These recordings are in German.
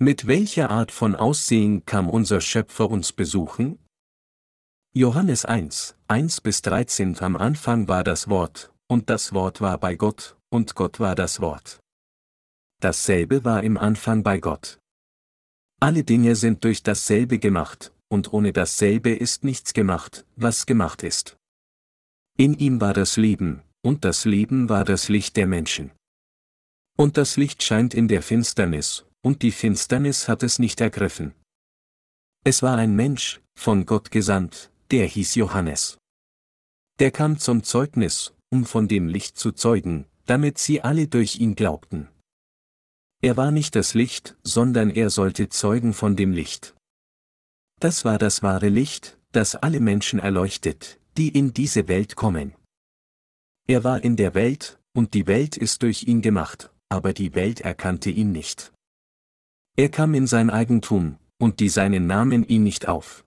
Mit welcher Art von Aussehen kam unser Schöpfer uns besuchen? Johannes 1, 1 bis 13 Am Anfang war das Wort, und das Wort war bei Gott, und Gott war das Wort. Dasselbe war im Anfang bei Gott. Alle Dinge sind durch dasselbe gemacht, und ohne dasselbe ist nichts gemacht, was gemacht ist. In ihm war das Leben, und das Leben war das Licht der Menschen. Und das Licht scheint in der Finsternis, und die Finsternis hat es nicht ergriffen. Es war ein Mensch, von Gott gesandt, der hieß Johannes. Der kam zum Zeugnis, um von dem Licht zu zeugen, damit sie alle durch ihn glaubten. Er war nicht das Licht, sondern er sollte zeugen von dem Licht. Das war das wahre Licht, das alle Menschen erleuchtet, die in diese Welt kommen. Er war in der Welt, und die Welt ist durch ihn gemacht, aber die Welt erkannte ihn nicht. Er kam in sein Eigentum, und die seinen nahmen ihn nicht auf.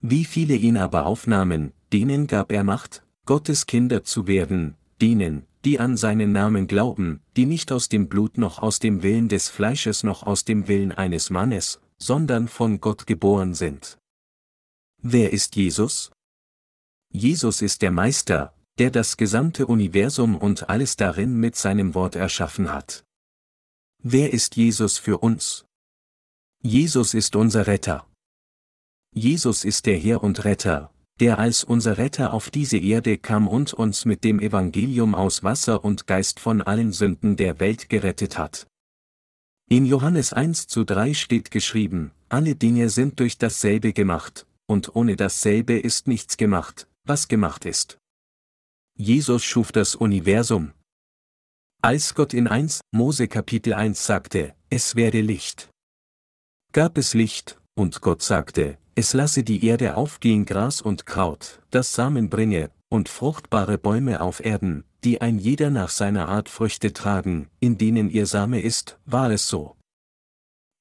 Wie viele ihn aber aufnahmen, denen gab er Macht, Gottes Kinder zu werden, denen, die an seinen Namen glauben, die nicht aus dem Blut noch aus dem Willen des Fleisches noch aus dem Willen eines Mannes, sondern von Gott geboren sind. Wer ist Jesus? Jesus ist der Meister, der das gesamte Universum und alles darin mit seinem Wort erschaffen hat. Wer ist Jesus für uns? Jesus ist unser Retter. Jesus ist der Herr und Retter, der als unser Retter auf diese Erde kam und uns mit dem Evangelium aus Wasser und Geist von allen Sünden der Welt gerettet hat. In Johannes 1 zu 3 steht geschrieben, alle Dinge sind durch dasselbe gemacht, und ohne dasselbe ist nichts gemacht, was gemacht ist. Jesus schuf das Universum. Als Gott in 1 Mose Kapitel 1 sagte, es werde Licht. Gab es Licht, und Gott sagte, es lasse die Erde aufgehen Gras und Kraut, das Samen bringe, und fruchtbare Bäume auf Erden, die ein jeder nach seiner Art Früchte tragen, in denen ihr Same ist, war es so.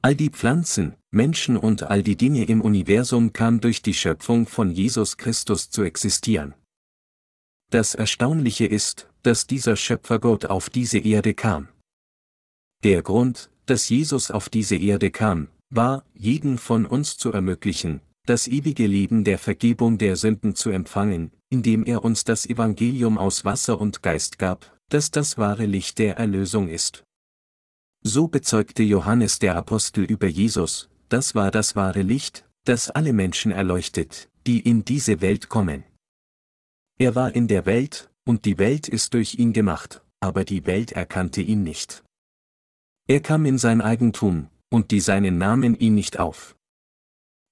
All die Pflanzen, Menschen und all die Dinge im Universum kamen durch die Schöpfung von Jesus Christus zu existieren. Das Erstaunliche ist, dass dieser Schöpfergott auf diese Erde kam. Der Grund, dass Jesus auf diese Erde kam, war, jeden von uns zu ermöglichen, das ewige Leben der Vergebung der Sünden zu empfangen, indem er uns das Evangelium aus Wasser und Geist gab, das das wahre Licht der Erlösung ist. So bezeugte Johannes der Apostel über Jesus, das war das wahre Licht, das alle Menschen erleuchtet, die in diese Welt kommen. Er war in der Welt, und die Welt ist durch ihn gemacht, aber die Welt erkannte ihn nicht. Er kam in sein Eigentum, und die seinen nahmen ihn nicht auf.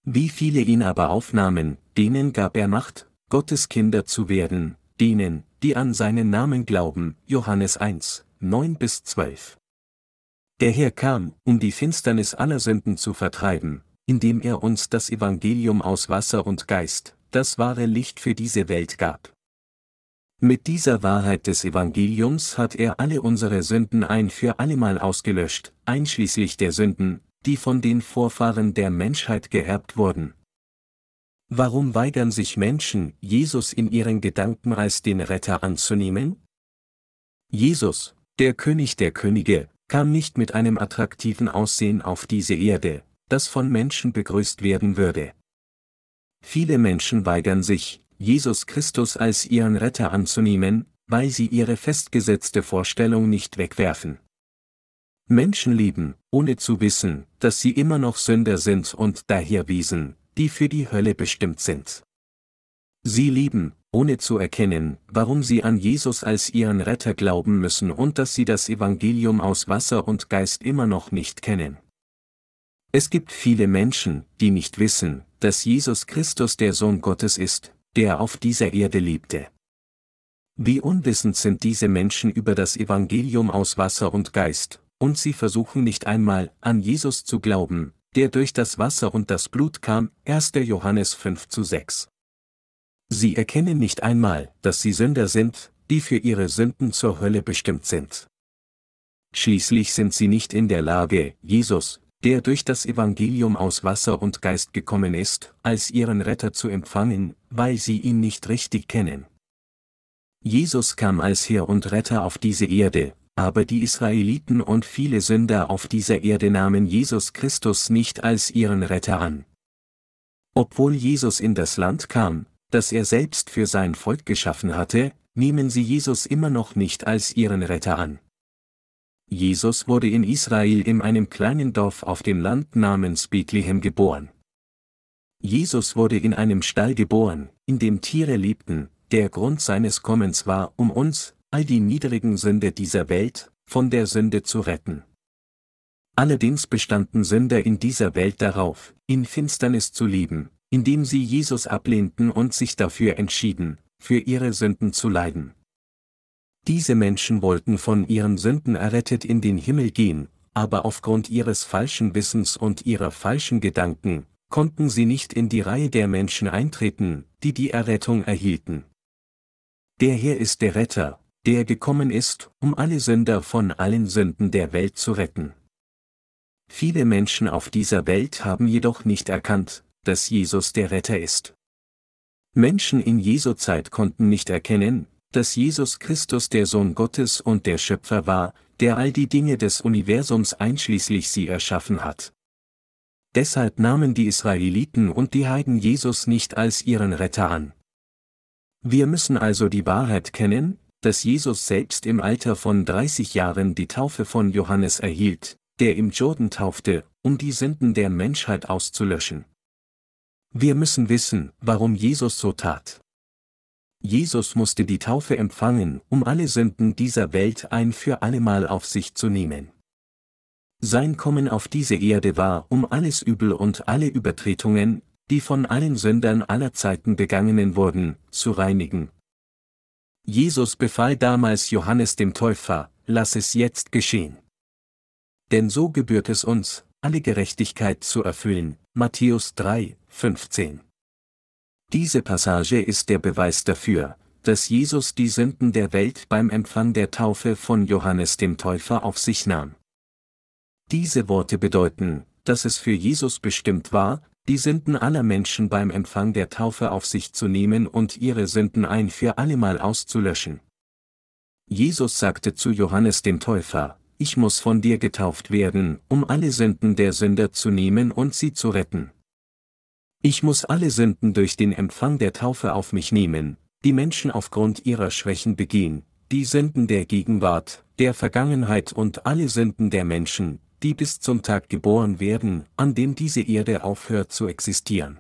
Wie viele ihn aber aufnahmen, denen gab er Macht, Gottes Kinder zu werden, denen, die an seinen Namen glauben, Johannes 1, 9 bis 12. Der Herr kam, um die Finsternis aller Sünden zu vertreiben, indem er uns das Evangelium aus Wasser und Geist, das wahre Licht für diese Welt gab. Mit dieser Wahrheit des Evangeliums hat er alle unsere Sünden ein für allemal ausgelöscht, einschließlich der Sünden, die von den Vorfahren der Menschheit geerbt wurden. Warum weigern sich Menschen, Jesus in ihren Gedanken als den Retter anzunehmen? Jesus, der König der Könige, kam nicht mit einem attraktiven Aussehen auf diese Erde, das von Menschen begrüßt werden würde. Viele Menschen weigern sich, Jesus Christus als ihren Retter anzunehmen, weil sie ihre festgesetzte Vorstellung nicht wegwerfen. Menschen lieben, ohne zu wissen, dass sie immer noch Sünder sind und daher Wesen, die für die Hölle bestimmt sind. Sie lieben, ohne zu erkennen, warum sie an Jesus als ihren Retter glauben müssen und dass sie das Evangelium aus Wasser und Geist immer noch nicht kennen. Es gibt viele Menschen, die nicht wissen, dass Jesus Christus der Sohn Gottes ist, der auf dieser Erde lebte. Wie unwissend sind diese Menschen über das Evangelium aus Wasser und Geist, und sie versuchen nicht einmal, an Jesus zu glauben, der durch das Wasser und das Blut kam, 1. Johannes 5 zu 6. Sie erkennen nicht einmal, dass sie Sünder sind, die für ihre Sünden zur Hölle bestimmt sind. Schließlich sind sie nicht in der Lage, Jesus, der durch das Evangelium aus Wasser und Geist gekommen ist, als ihren Retter zu empfangen, weil sie ihn nicht richtig kennen. Jesus kam als Herr und Retter auf diese Erde, aber die Israeliten und viele Sünder auf dieser Erde nahmen Jesus Christus nicht als ihren Retter an. Obwohl Jesus in das Land kam, das er selbst für sein Volk geschaffen hatte, nehmen sie Jesus immer noch nicht als ihren Retter an. Jesus wurde in Israel in einem kleinen Dorf auf dem Land namens Bethlehem geboren. Jesus wurde in einem Stall geboren, in dem Tiere lebten, der Grund seines Kommens war, um uns, all die niedrigen Sünde dieser Welt, von der Sünde zu retten. Allerdings bestanden Sünder in dieser Welt darauf, in Finsternis zu leben, indem sie Jesus ablehnten und sich dafür entschieden, für ihre Sünden zu leiden. Diese Menschen wollten von ihren Sünden errettet in den Himmel gehen, aber aufgrund ihres falschen Wissens und ihrer falschen Gedanken, konnten sie nicht in die Reihe der Menschen eintreten, die die Errettung erhielten. Der Herr ist der Retter, der gekommen ist, um alle Sünder von allen Sünden der Welt zu retten. Viele Menschen auf dieser Welt haben jedoch nicht erkannt, dass Jesus der Retter ist. Menschen in Jesu Zeit konnten nicht erkennen, dass Jesus Christus der Sohn Gottes und der Schöpfer war, der all die Dinge des Universums einschließlich sie erschaffen hat. Deshalb nahmen die Israeliten und die Heiden Jesus nicht als ihren Retter an. Wir müssen also die Wahrheit kennen, dass Jesus selbst im Alter von 30 Jahren die Taufe von Johannes erhielt, der im Jordan taufte, um die Sünden der Menschheit auszulöschen. Wir müssen wissen, warum Jesus so tat. Jesus musste die Taufe empfangen, um alle Sünden dieser Welt ein für allemal auf sich zu nehmen. Sein Kommen auf diese Erde war, um alles Übel und alle Übertretungen, die von allen Sündern aller Zeiten begangenen wurden, zu reinigen, Jesus befahl damals Johannes dem Täufer, lass es jetzt geschehen. Denn so gebührt es uns, alle Gerechtigkeit zu erfüllen. Matthäus 3, 15. Diese Passage ist der Beweis dafür, dass Jesus die Sünden der Welt beim Empfang der Taufe von Johannes dem Täufer auf sich nahm. Diese Worte bedeuten, dass es für Jesus bestimmt war, die Sünden aller Menschen beim Empfang der Taufe auf sich zu nehmen und ihre Sünden ein für allemal auszulöschen. Jesus sagte zu Johannes dem Täufer, ich muss von dir getauft werden, um alle Sünden der Sünder zu nehmen und sie zu retten. Ich muss alle Sünden durch den Empfang der Taufe auf mich nehmen, die Menschen aufgrund ihrer Schwächen begehen, die Sünden der Gegenwart, der Vergangenheit und alle Sünden der Menschen, die bis zum Tag geboren werden, an dem diese Erde aufhört zu existieren.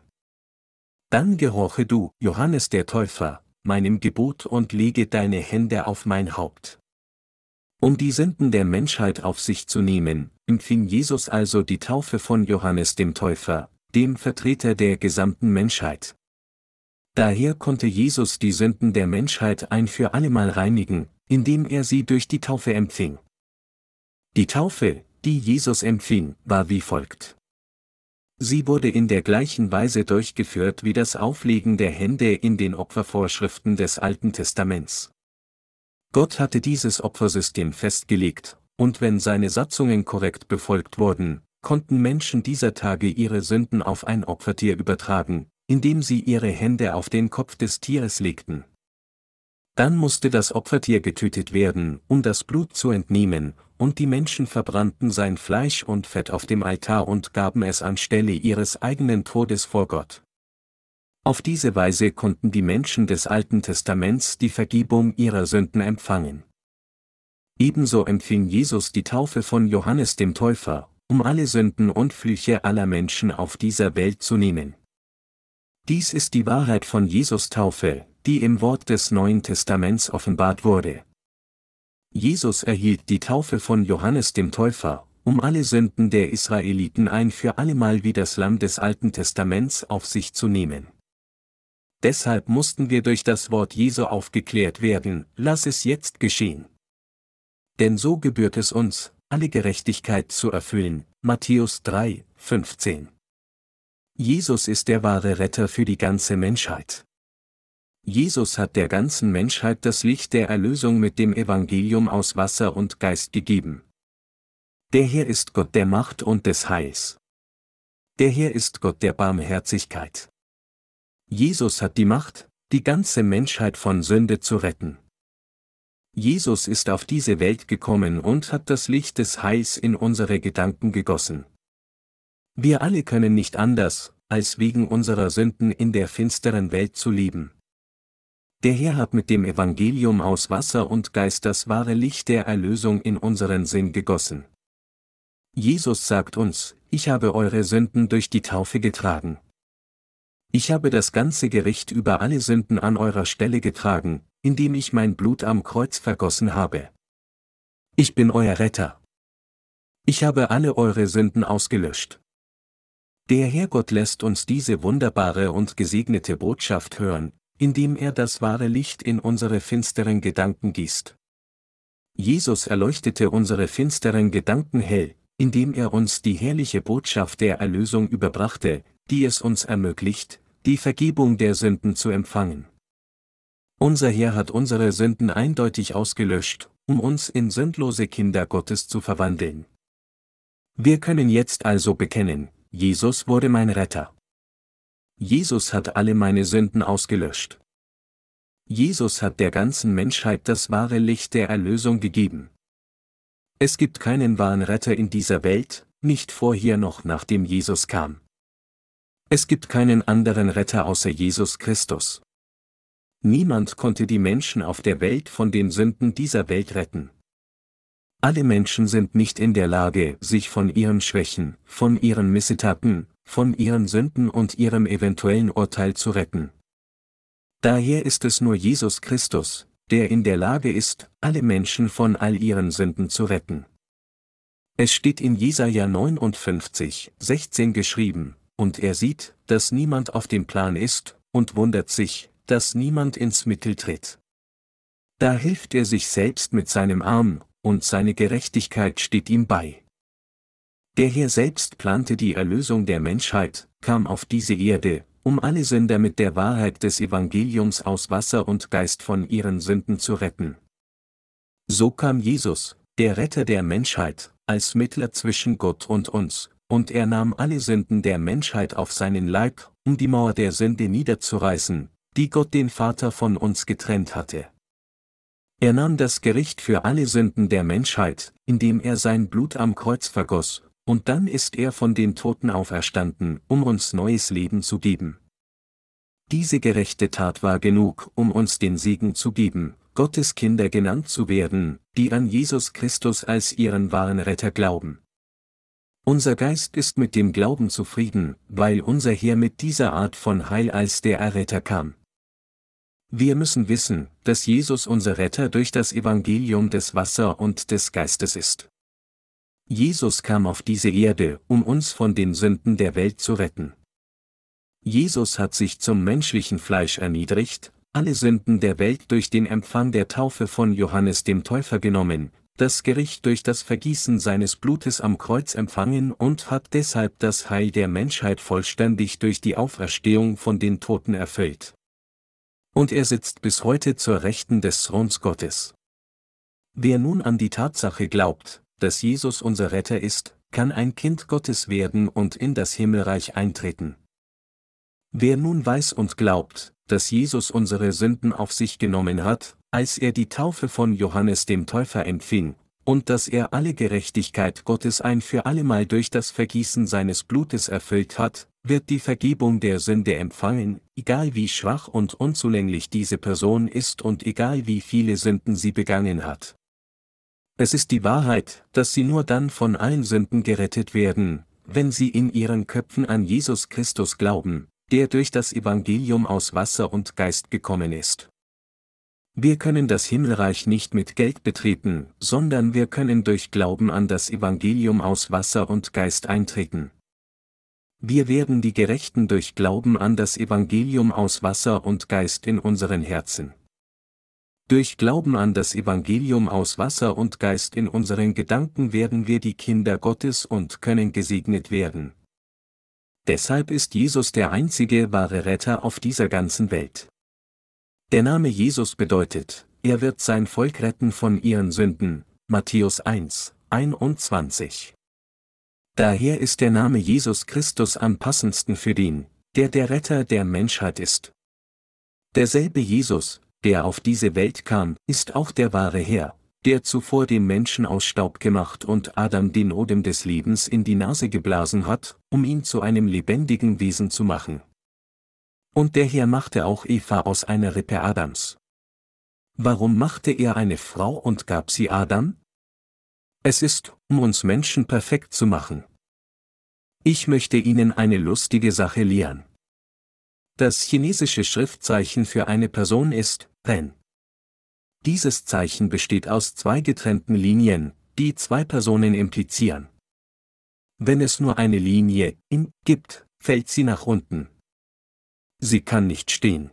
Dann gehorche du, Johannes der Täufer, meinem Gebot und lege deine Hände auf mein Haupt. Um die Sünden der Menschheit auf sich zu nehmen, empfing Jesus also die Taufe von Johannes dem Täufer, dem Vertreter der gesamten Menschheit. Daher konnte Jesus die Sünden der Menschheit ein für allemal reinigen, indem er sie durch die Taufe empfing. Die Taufe, die Jesus empfing, war wie folgt. Sie wurde in der gleichen Weise durchgeführt wie das Auflegen der Hände in den Opfervorschriften des Alten Testaments. Gott hatte dieses Opfersystem festgelegt, und wenn seine Satzungen korrekt befolgt wurden, konnten Menschen dieser Tage ihre Sünden auf ein Opfertier übertragen, indem sie ihre Hände auf den Kopf des Tieres legten. Dann musste das Opfertier getötet werden, um das Blut zu entnehmen, und die Menschen verbrannten sein Fleisch und Fett auf dem Altar und gaben es anstelle ihres eigenen Todes vor Gott. Auf diese Weise konnten die Menschen des Alten Testaments die Vergebung ihrer Sünden empfangen. Ebenso empfing Jesus die Taufe von Johannes dem Täufer, um alle Sünden und Flüche aller Menschen auf dieser Welt zu nehmen. Dies ist die Wahrheit von Jesus Taufe, die im Wort des Neuen Testaments offenbart wurde. Jesus erhielt die Taufe von Johannes dem Täufer, um alle Sünden der Israeliten ein für allemal wie das Lamm des Alten Testaments auf sich zu nehmen. Deshalb mussten wir durch das Wort Jesu aufgeklärt werden, lass es jetzt geschehen. Denn so gebührt es uns, alle Gerechtigkeit zu erfüllen. Matthäus 3, 15. Jesus ist der wahre Retter für die ganze Menschheit. Jesus hat der ganzen Menschheit das Licht der Erlösung mit dem Evangelium aus Wasser und Geist gegeben. Der Herr ist Gott der Macht und des Heils. Der Herr ist Gott der Barmherzigkeit. Jesus hat die Macht, die ganze Menschheit von Sünde zu retten. Jesus ist auf diese Welt gekommen und hat das Licht des Heils in unsere Gedanken gegossen. Wir alle können nicht anders, als wegen unserer Sünden in der finsteren Welt zu leben. Der Herr hat mit dem Evangelium aus Wasser und Geist das wahre Licht der Erlösung in unseren Sinn gegossen. Jesus sagt uns, ich habe eure Sünden durch die Taufe getragen. Ich habe das ganze Gericht über alle Sünden an eurer Stelle getragen, indem ich mein Blut am Kreuz vergossen habe. Ich bin euer Retter. Ich habe alle eure Sünden ausgelöscht. Der Herrgott lässt uns diese wunderbare und gesegnete Botschaft hören, indem er das wahre Licht in unsere finsteren Gedanken gießt. Jesus erleuchtete unsere finsteren Gedanken hell, indem er uns die herrliche Botschaft der Erlösung überbrachte, die es uns ermöglicht, die Vergebung der Sünden zu empfangen. Unser Herr hat unsere Sünden eindeutig ausgelöscht, um uns in sündlose Kinder Gottes zu verwandeln. Wir können jetzt also bekennen, Jesus wurde mein Retter. Jesus hat alle meine Sünden ausgelöscht. Jesus hat der ganzen Menschheit das wahre Licht der Erlösung gegeben. Es gibt keinen wahren Retter in dieser Welt, nicht vorher noch nachdem Jesus kam. Es gibt keinen anderen Retter außer Jesus Christus. Niemand konnte die Menschen auf der Welt von den Sünden dieser Welt retten. Alle Menschen sind nicht in der Lage, sich von ihren Schwächen, von ihren Missetaten, von ihren Sünden und ihrem eventuellen Urteil zu retten. Daher ist es nur Jesus Christus, der in der Lage ist, alle Menschen von all ihren Sünden zu retten. Es steht in Jesaja 59, 16 geschrieben, und er sieht, dass niemand auf dem Plan ist, und wundert sich, dass niemand ins Mittel tritt. Da hilft er sich selbst mit seinem Arm, und seine Gerechtigkeit steht ihm bei. Der Herr selbst plante die Erlösung der Menschheit, kam auf diese Erde, um alle Sünder mit der Wahrheit des Evangeliums aus Wasser und Geist von ihren Sünden zu retten. So kam Jesus, der Retter der Menschheit, als Mittler zwischen Gott und uns, und er nahm alle Sünden der Menschheit auf seinen Leib, um die Mauer der Sünde niederzureißen, die Gott den Vater von uns getrennt hatte. Er nahm das Gericht für alle Sünden der Menschheit, indem er sein Blut am Kreuz vergoss, und dann ist er von den Toten auferstanden, um uns neues Leben zu geben. Diese gerechte Tat war genug, um uns den Segen zu geben, Gottes Kinder genannt zu werden, die an Jesus Christus als ihren wahren Retter glauben. Unser Geist ist mit dem Glauben zufrieden, weil unser Herr mit dieser Art von Heil als der Erretter kam. Wir müssen wissen, dass Jesus unser Retter durch das Evangelium des Wasser und des Geistes ist. Jesus kam auf diese Erde, um uns von den Sünden der Welt zu retten. Jesus hat sich zum menschlichen Fleisch erniedrigt, alle Sünden der Welt durch den Empfang der Taufe von Johannes dem Täufer genommen, das Gericht durch das Vergießen seines Blutes am Kreuz empfangen und hat deshalb das Heil der Menschheit vollständig durch die Auferstehung von den Toten erfüllt. Und er sitzt bis heute zur Rechten des Throns Gottes. Wer nun an die Tatsache glaubt, dass Jesus unser Retter ist, kann ein Kind Gottes werden und in das Himmelreich eintreten. Wer nun weiß und glaubt, dass Jesus unsere Sünden auf sich genommen hat, als er die Taufe von Johannes dem Täufer empfing, und dass er alle Gerechtigkeit Gottes ein für allemal durch das Vergießen seines Blutes erfüllt hat, wird die Vergebung der Sünde empfangen, egal wie schwach und unzulänglich diese Person ist und egal wie viele Sünden sie begangen hat. Es ist die Wahrheit, dass sie nur dann von allen Sünden gerettet werden, wenn sie in ihren Köpfen an Jesus Christus glauben, der durch das Evangelium aus Wasser und Geist gekommen ist. Wir können das Himmelreich nicht mit Geld betreten, sondern wir können durch Glauben an das Evangelium aus Wasser und Geist eintreten. Wir werden die Gerechten durch Glauben an das Evangelium aus Wasser und Geist in unseren Herzen. Durch Glauben an das Evangelium aus Wasser und Geist in unseren Gedanken werden wir die Kinder Gottes und können gesegnet werden. Deshalb ist Jesus der einzige wahre Retter auf dieser ganzen Welt. Der Name Jesus bedeutet, er wird sein Volk retten von ihren Sünden, Matthäus 1, 21. Daher ist der Name Jesus Christus am passendsten für den, der der Retter der Menschheit ist. Derselbe Jesus, der auf diese Welt kam, ist auch der wahre Herr, der zuvor den Menschen aus Staub gemacht und Adam den Odem des Lebens in die Nase geblasen hat, um ihn zu einem lebendigen Wesen zu machen. Und der Herr machte auch Eva aus einer Rippe Adams. Warum machte er eine Frau und gab sie Adam? Es ist, um uns Menschen perfekt zu machen. Ich möchte Ihnen eine lustige Sache lehren. Das chinesische Schriftzeichen für eine Person ist Ren. Dieses Zeichen besteht aus zwei getrennten Linien, die zwei Personen implizieren. Wenn es nur eine Linie in gibt, fällt sie nach unten. Sie kann nicht stehen.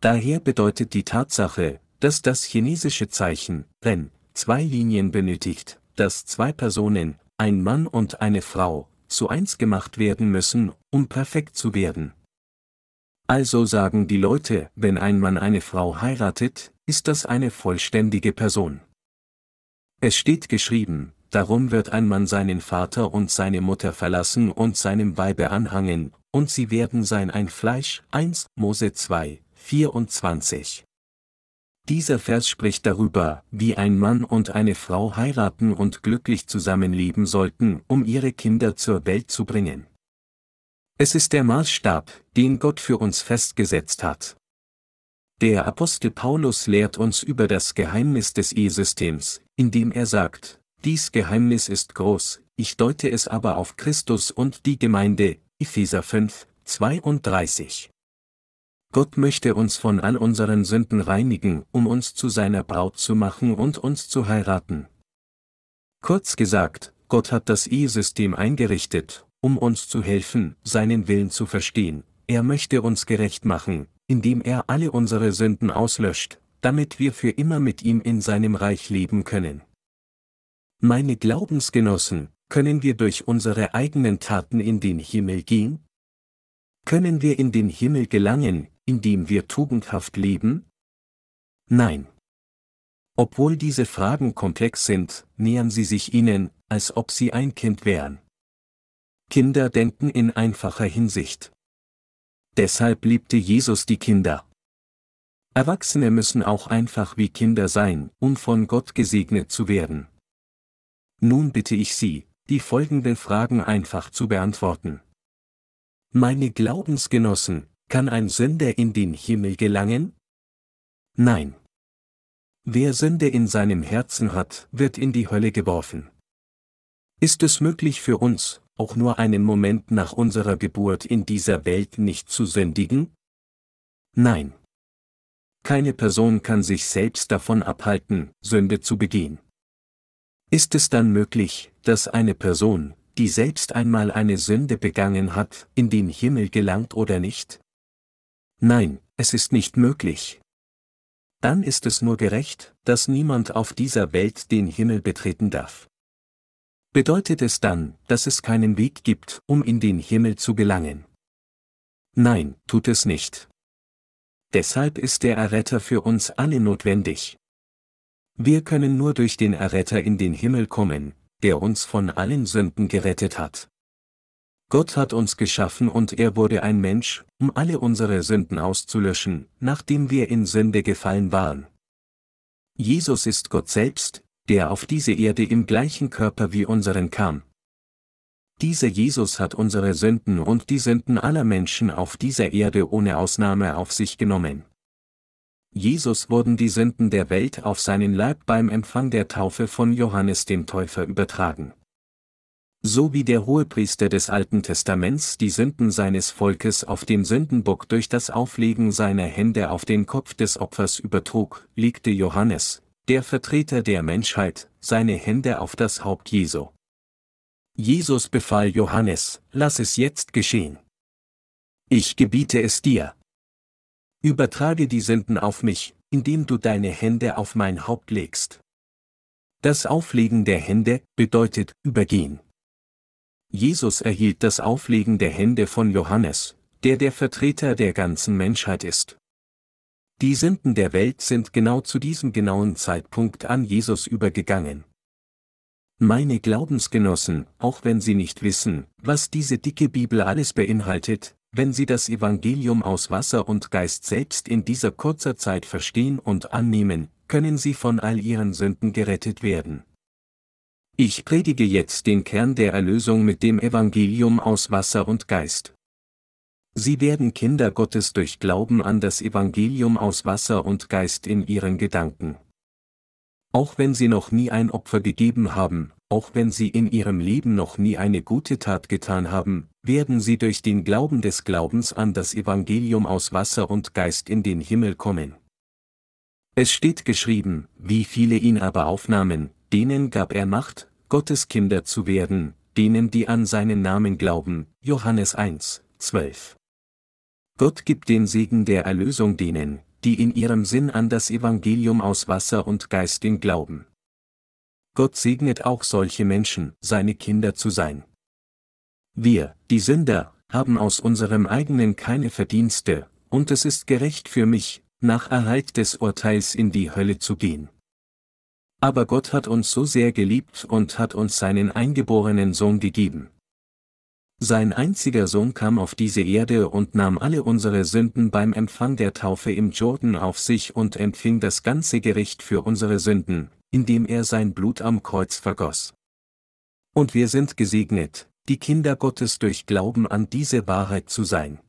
Daher bedeutet die Tatsache, dass das chinesische Zeichen Ren zwei Linien benötigt, dass zwei Personen, ein Mann und eine Frau, zu eins gemacht werden müssen, um perfekt zu werden. Also sagen die Leute, wenn ein Mann eine Frau heiratet, ist das eine vollständige Person. Es steht geschrieben, darum wird ein Mann seinen Vater und seine Mutter verlassen und seinem Weibe anhangen, und sie werden sein ein Fleisch, 1 Mose 2, 24. Dieser Vers spricht darüber, wie ein Mann und eine Frau heiraten und glücklich zusammenleben sollten, um ihre Kinder zur Welt zu bringen. Es ist der Maßstab, den Gott für uns festgesetzt hat. Der Apostel Paulus lehrt uns über das Geheimnis des Ehesystems, indem er sagt, dies Geheimnis ist groß, ich deute es aber auf Christus und die Gemeinde, Epheser 5, 32. Gott möchte uns von all unseren Sünden reinigen, um uns zu seiner Braut zu machen und uns zu heiraten. Kurz gesagt, Gott hat das Ehesystem eingerichtet, um uns zu helfen, seinen Willen zu verstehen. Er möchte uns gerecht machen, indem er alle unsere Sünden auslöscht, damit wir für immer mit ihm in seinem Reich leben können. Meine Glaubensgenossen, können wir durch unsere eigenen Taten in den Himmel gehen? Können wir in den Himmel gelangen, indem wir tugendhaft leben? Nein. Obwohl diese Fragen komplex sind, nähern sie sich ihnen, als ob sie ein Kind wären. Kinder denken in einfacher Hinsicht. Deshalb liebte Jesus die Kinder. Erwachsene müssen auch einfach wie Kinder sein, um von Gott gesegnet zu werden. Nun bitte ich Sie, die folgenden Fragen einfach zu beantworten. Meine Glaubensgenossen, kann ein Sünder in den Himmel gelangen? Nein. Wer Sünde in seinem Herzen hat, wird in die Hölle geworfen. Ist es möglich für uns, auch nur einen Moment nach unserer Geburt in dieser Welt nicht zu sündigen? Nein. Keine Person kann sich selbst davon abhalten, Sünde zu begehen. Ist es dann möglich, dass eine Person, die selbst einmal eine Sünde begangen hat, in den Himmel gelangt oder nicht? Nein, es ist nicht möglich. Dann ist es nur gerecht, dass niemand auf dieser Welt den Himmel betreten darf. Bedeutet es dann, dass es keinen Weg gibt, um in den Himmel zu gelangen? Nein, tut es nicht. Deshalb ist der Erretter für uns alle notwendig. Wir können nur durch den Erretter in den Himmel kommen, der uns von allen Sünden gerettet hat. Gott hat uns geschaffen und er wurde ein Mensch, um alle unsere Sünden auszulöschen, nachdem wir in Sünde gefallen waren. Jesus ist Gott selbst, der auf diese Erde im gleichen Körper wie unseren kam. Dieser Jesus hat unsere Sünden und die Sünden aller Menschen auf dieser Erde ohne Ausnahme auf sich genommen. Jesus wurden die Sünden der Welt auf seinen Leib beim Empfang der Taufe von Johannes dem Täufer übertragen. So wie der Hohepriester des Alten Testaments die Sünden seines Volkes auf den Sündenbock durch das Auflegen seiner Hände auf den Kopf des Opfers übertrug, legte Johannes, der Vertreter der Menschheit, seine Hände auf das Haupt Jesu. Jesus befahl Johannes, lass es jetzt geschehen. Ich gebiete es dir. Übertrage die Sünden auf mich, indem du deine Hände auf mein Haupt legst. Das Auflegen der Hände bedeutet übergehen. Jesus erhielt das Auflegen der Hände von Johannes, der der Vertreter der ganzen Menschheit ist. Die Sünden der Welt sind genau zu diesem genauen Zeitpunkt an Jesus übergegangen. Meine Glaubensgenossen, auch wenn Sie nicht wissen, was diese dicke Bibel alles beinhaltet, wenn sie das Evangelium aus Wasser und Geist selbst in dieser kurzer Zeit verstehen und annehmen, können sie von all ihren Sünden gerettet werden. Ich predige jetzt den Kern der Erlösung mit dem Evangelium aus Wasser und Geist. Sie werden Kinder Gottes durch Glauben an das Evangelium aus Wasser und Geist in ihren Gedanken. Auch wenn sie noch nie ein Opfer gegeben haben, auch wenn sie in ihrem Leben noch nie eine gute Tat getan haben, werden sie durch den Glauben des Glaubens an das Evangelium aus Wasser und Geist in den Himmel kommen. Es steht geschrieben, wie viele ihn aber aufnahmen, denen gab er Macht, Gottes Kinder zu werden, denen die an seinen Namen glauben, Johannes 1, 12. Gott gibt den Segen der Erlösung denen, die in ihrem Sinn an das Evangelium aus Wasser und Geist in glauben. Gott segnet auch solche Menschen, seine Kinder zu sein. Wir, die Sünder, haben aus unserem eigenen keine Verdienste, und es ist gerecht für mich, nach Erhalt des Urteils in die Hölle zu gehen. Aber Gott hat uns so sehr geliebt und hat uns seinen eingeborenen Sohn gegeben. Sein einziger Sohn kam auf diese Erde und nahm alle unsere Sünden beim Empfang der Taufe im Jordan auf sich und empfing das ganze Gericht für unsere Sünden, indem er sein Blut am Kreuz vergoss. Und wir sind gesegnet, die Kinder Gottes durch Glauben an diese Wahrheit zu sein.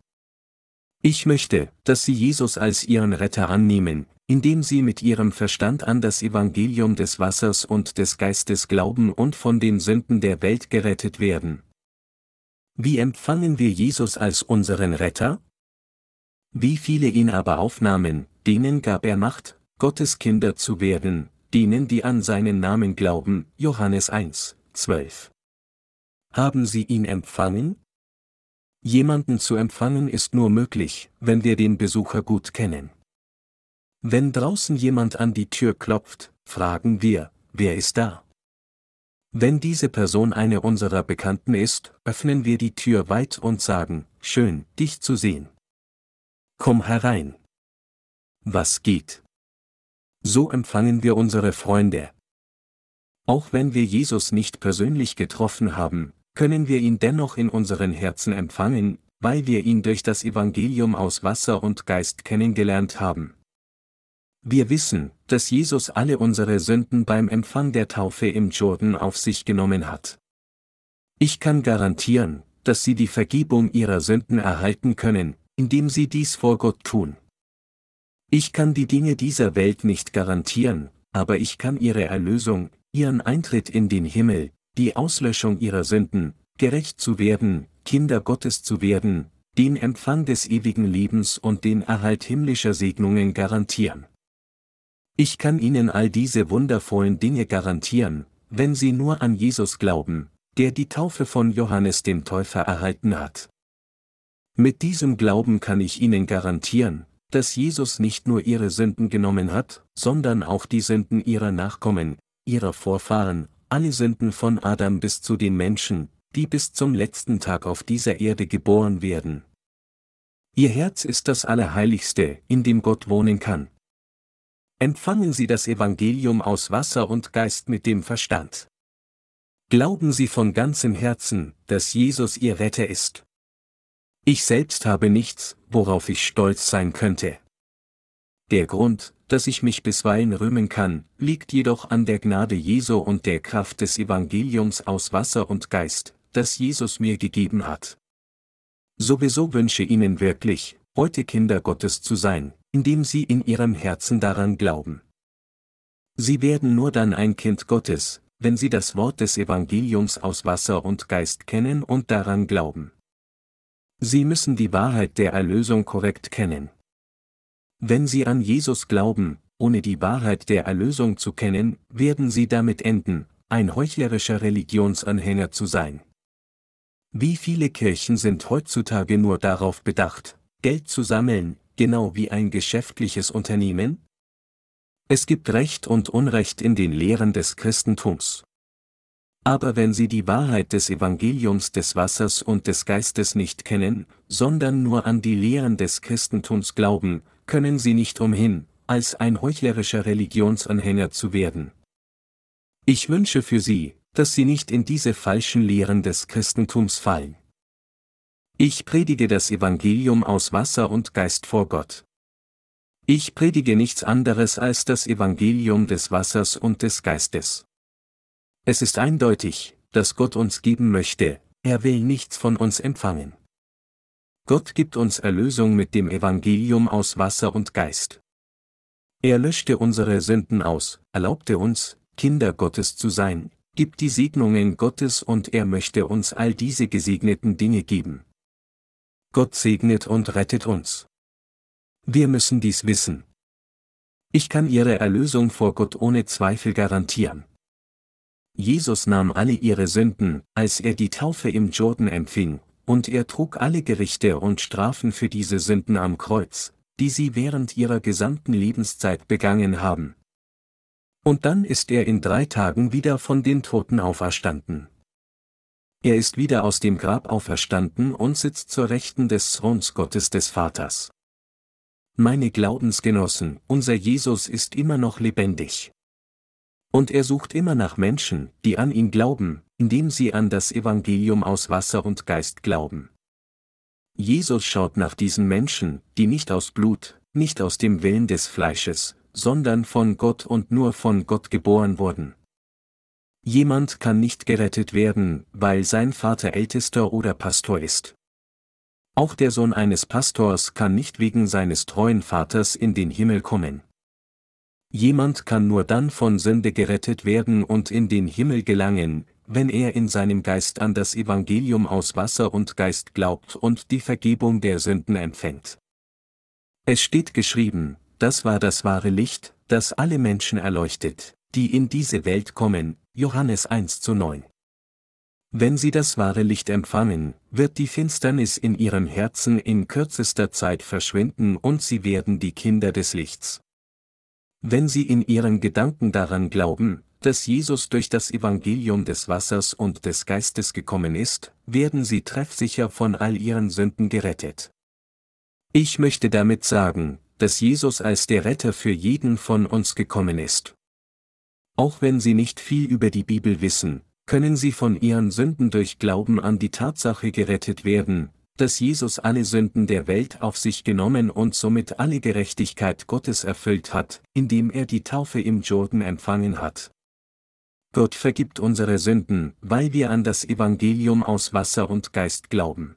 Ich möchte, dass Sie Jesus als Ihren Retter annehmen, indem Sie mit Ihrem Verstand an das Evangelium des Wassers und des Geistes glauben und von den Sünden der Welt gerettet werden. Wie empfangen wir Jesus als unseren Retter? Wie viele ihn aber aufnahmen, denen gab er Macht, Gottes Kinder zu werden, denen die an seinen Namen glauben, Johannes 1, 12. Haben sie ihn empfangen? Jemanden zu empfangen ist nur möglich, wenn wir den Besucher gut kennen. Wenn draußen jemand an die Tür klopft, fragen wir, wer ist da? Wenn diese Person eine unserer Bekannten ist, öffnen wir die Tür weit und sagen, schön, dich zu sehen. Komm herein. Was geht? So empfangen wir unsere Freunde. Auch wenn wir Jesus nicht persönlich getroffen haben, können wir ihn dennoch in unseren Herzen empfangen, weil wir ihn durch das Evangelium aus Wasser und Geist kennengelernt haben. Wir wissen, dass Jesus alle unsere Sünden beim Empfang der Taufe im Jordan auf sich genommen hat. Ich kann garantieren, dass Sie die Vergebung Ihrer Sünden erhalten können, indem Sie dies vor Gott tun. Ich kann die Dinge dieser Welt nicht garantieren, aber ich kann Ihre Erlösung, Ihren Eintritt in den Himmel, die Auslöschung Ihrer Sünden, gerecht zu werden, Kinder Gottes zu werden, den Empfang des ewigen Lebens und den Erhalt himmlischer Segnungen garantieren. Ich kann Ihnen all diese wundervollen Dinge garantieren, wenn Sie nur an Jesus glauben, der die Taufe von Johannes dem Täufer erhalten hat. Mit diesem Glauben kann ich Ihnen garantieren, dass Jesus nicht nur Ihre Sünden genommen hat, sondern auch die Sünden Ihrer Nachkommen, Ihrer Vorfahren, alle Sünden von Adam bis zu den Menschen, die bis zum letzten Tag auf dieser Erde geboren werden. Ihr Herz ist das Allerheiligste, in dem Gott wohnen kann. Empfangen Sie das Evangelium aus Wasser und Geist mit dem Verstand. Glauben Sie von ganzem Herzen, dass Jesus Ihr Retter ist. Ich selbst habe nichts, worauf ich stolz sein könnte. Der Grund, dass ich mich bisweilen rühmen kann, liegt jedoch an der Gnade Jesu und der Kraft des Evangeliums aus Wasser und Geist, das Jesus mir gegeben hat. Sowieso wünsche Ihnen wirklich, heute Kinder Gottes zu sein, indem sie in ihrem Herzen daran glauben. Sie werden nur dann ein Kind Gottes, wenn sie das Wort des Evangeliums aus Wasser und Geist kennen und daran glauben. Sie müssen die Wahrheit der Erlösung korrekt kennen. Wenn sie an Jesus glauben, ohne die Wahrheit der Erlösung zu kennen, werden sie damit enden, ein heuchlerischer Religionsanhänger zu sein. Wie viele Kirchen sind heutzutage nur darauf bedacht, Geld zu sammeln, genau wie ein geschäftliches Unternehmen? Es gibt Recht und Unrecht in den Lehren des Christentums. Aber wenn Sie die Wahrheit des Evangeliums des Wassers und des Geistes nicht kennen, sondern nur an die Lehren des Christentums glauben, können Sie nicht umhin, als ein heuchlerischer Religionsanhänger zu werden. Ich wünsche für Sie, dass Sie nicht in diese falschen Lehren des Christentums fallen. Ich predige das Evangelium aus Wasser und Geist vor Gott. Ich predige nichts anderes als das Evangelium des Wassers und des Geistes. Es ist eindeutig, dass Gott uns geben möchte, er will nichts von uns empfangen. Gott gibt uns Erlösung mit dem Evangelium aus Wasser und Geist. Er löschte unsere Sünden aus, erlaubte uns, Kinder Gottes zu sein, gibt die Segnungen Gottes und er möchte uns all diese gesegneten Dinge geben. Gott segnet und rettet uns. Wir müssen dies wissen. Ich kann Ihre Erlösung vor Gott ohne Zweifel garantieren. Jesus nahm alle ihre Sünden, als er die Taufe im Jordan empfing, und er trug alle Gerichte und Strafen für diese Sünden am Kreuz, die sie während ihrer gesamten Lebenszeit begangen haben. Und dann ist er in drei Tagen wieder von den Toten auferstanden. Er ist wieder aus dem Grab auferstanden und sitzt zur Rechten des Throns Gottes des Vaters. Meine Glaubensgenossen, unser Jesus ist immer noch lebendig. Und er sucht immer nach Menschen, die an ihn glauben, indem sie an das Evangelium aus Wasser und Geist glauben. Jesus schaut nach diesen Menschen, die nicht aus Blut, nicht aus dem Willen des Fleisches, sondern von Gott und nur von Gott geboren wurden. Jemand kann nicht gerettet werden, weil sein Vater Ältester oder Pastor ist. Auch der Sohn eines Pastors kann nicht wegen seines treuen Vaters in den Himmel kommen. Jemand kann nur dann von Sünde gerettet werden und in den Himmel gelangen, wenn er in seinem Geist an das Evangelium aus Wasser und Geist glaubt und die Vergebung der Sünden empfängt. Es steht geschrieben, das war das wahre Licht, das alle Menschen erleuchtet, die in diese Welt kommen, Johannes 1 zu 9. Wenn sie das wahre Licht empfangen, wird die Finsternis in ihrem Herzen in kürzester Zeit verschwinden und sie werden die Kinder des Lichts. Wenn sie in ihren Gedanken daran glauben, dass Jesus durch das Evangelium des Wassers und des Geistes gekommen ist, werden sie treffsicher von all ihren Sünden gerettet. Ich möchte damit sagen, dass Jesus als der Retter für jeden von uns gekommen ist. Auch wenn Sie nicht viel über die Bibel wissen, können Sie von Ihren Sünden durch Glauben an die Tatsache gerettet werden, dass Jesus alle Sünden der Welt auf sich genommen und somit alle Gerechtigkeit Gottes erfüllt hat, indem er die Taufe im Jordan empfangen hat. Gott vergibt unsere Sünden, weil wir an das Evangelium aus Wasser und Geist glauben.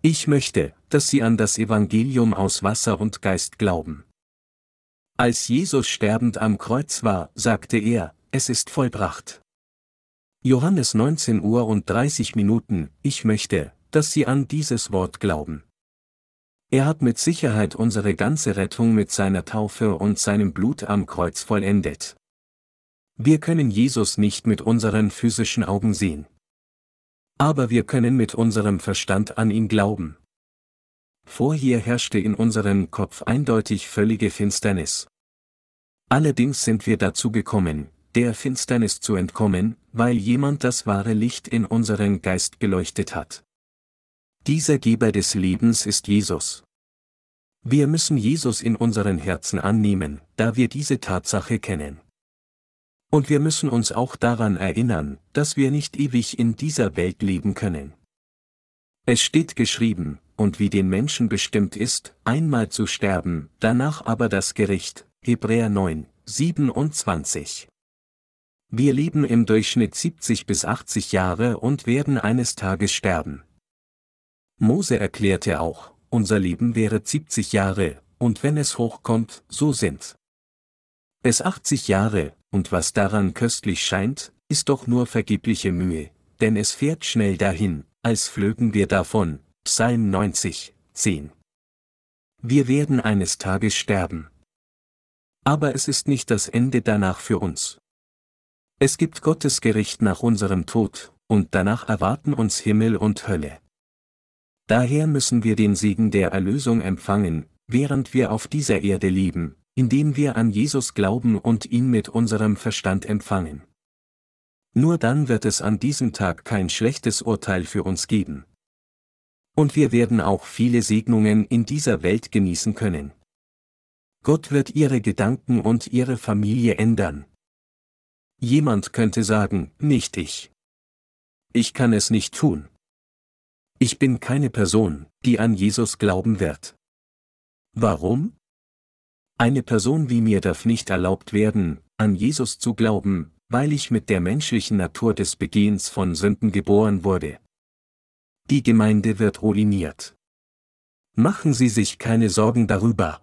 Ich möchte, dass Sie an das Evangelium aus Wasser und Geist glauben. Als Jesus sterbend am Kreuz war, sagte er, es ist vollbracht. Johannes 19 Uhr und 30 Minuten, ich möchte, dass Sie an dieses Wort glauben. Er hat mit Sicherheit unsere ganze Rettung mit seiner Taufe und seinem Blut am Kreuz vollendet. Wir können Jesus nicht mit unseren physischen Augen sehen. Aber wir können mit unserem Verstand an ihn glauben. Vorher herrschte in unserem Kopf eindeutig völlige Finsternis. Allerdings sind wir dazu gekommen, der Finsternis zu entkommen, weil jemand das wahre Licht in unseren Geist geleuchtet hat. Dieser Geber des Lebens ist Jesus. Wir müssen Jesus in unseren Herzen annehmen, da wir diese Tatsache kennen. Und wir müssen uns auch daran erinnern, dass wir nicht ewig in dieser Welt leben können. Es steht geschrieben, und wie den Menschen bestimmt ist, einmal zu sterben, danach aber das Gericht, Hebräer 9, 27. Wir leben im Durchschnitt 70 bis 80 Jahre und werden eines Tages sterben. Mose erklärte auch, unser Leben wäre 70 Jahre, und wenn es hochkommt, so sind es 80 Jahre, und was daran köstlich scheint, ist doch nur vergebliche Mühe, denn es fährt schnell dahin, als flögen wir davon. Psalm 90, 10. Wir werden eines Tages sterben. Aber es ist nicht das Ende danach für uns. Es gibt Gottes Gericht nach unserem Tod, und danach erwarten uns Himmel und Hölle. Daher müssen wir den Segen der Erlösung empfangen, während wir auf dieser Erde leben, indem wir an Jesus glauben und ihn mit unserem Verstand empfangen. Nur dann wird es an diesem Tag kein schlechtes Urteil für uns geben. Und wir werden auch viele Segnungen in dieser Welt genießen können. Gott wird ihre Gedanken und ihre Familie ändern. Jemand könnte sagen, nicht ich. Ich kann es nicht tun. Ich bin keine Person, die an Jesus glauben wird. Warum? Eine Person wie mir darf nicht erlaubt werden, an Jesus zu glauben, weil ich mit der menschlichen Natur des Begehens von Sünden geboren wurde. Die Gemeinde wird ruiniert. Machen Sie sich keine Sorgen darüber.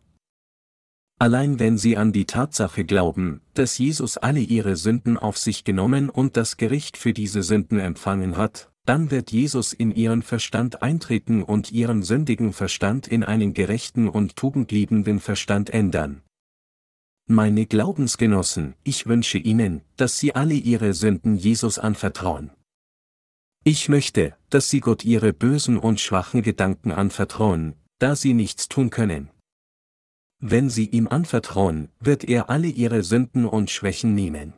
Allein wenn Sie an die Tatsache glauben, dass Jesus alle Ihre Sünden auf sich genommen und das Gericht für diese Sünden empfangen hat, dann wird Jesus in ihren Verstand eintreten und ihren sündigen Verstand in einen gerechten und tugendliebenden Verstand ändern. Meine Glaubensgenossen, ich wünsche Ihnen, dass Sie alle Ihre Sünden Jesus anvertrauen. Ich möchte, dass Sie Gott Ihre bösen und schwachen Gedanken anvertrauen, da Sie nichts tun können. Wenn Sie ihm anvertrauen, wird er alle Ihre Sünden und Schwächen nehmen.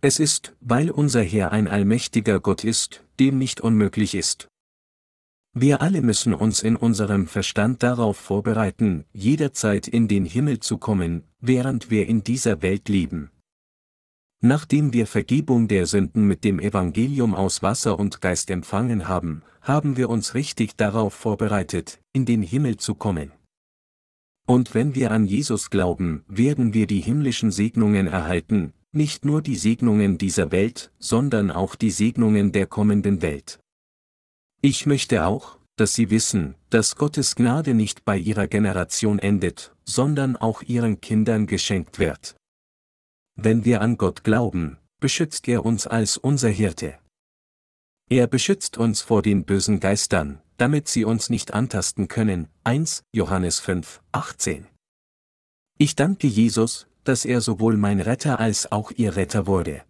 Es ist, weil unser Herr ein allmächtiger Gott ist, dem nicht unmöglich ist. Wir alle müssen uns in unserem Verstand darauf vorbereiten, jederzeit in den Himmel zu kommen, während wir in dieser Welt leben. Nachdem wir Vergebung der Sünden mit dem Evangelium aus Wasser und Geist empfangen haben, haben wir uns richtig darauf vorbereitet, in den Himmel zu kommen. Und wenn wir an Jesus glauben, werden wir die himmlischen Segnungen erhalten, nicht nur die Segnungen dieser Welt, sondern auch die Segnungen der kommenden Welt. Ich möchte auch, dass Sie wissen, dass Gottes Gnade nicht bei Ihrer Generation endet, sondern auch Ihren Kindern geschenkt wird. Wenn wir an Gott glauben, beschützt er uns als unser Hirte. Er beschützt uns vor den bösen Geistern, damit sie uns nicht antasten können. 1 Johannes 5, 18. Ich danke Jesus, dass er sowohl mein Retter als auch ihr Retter wurde.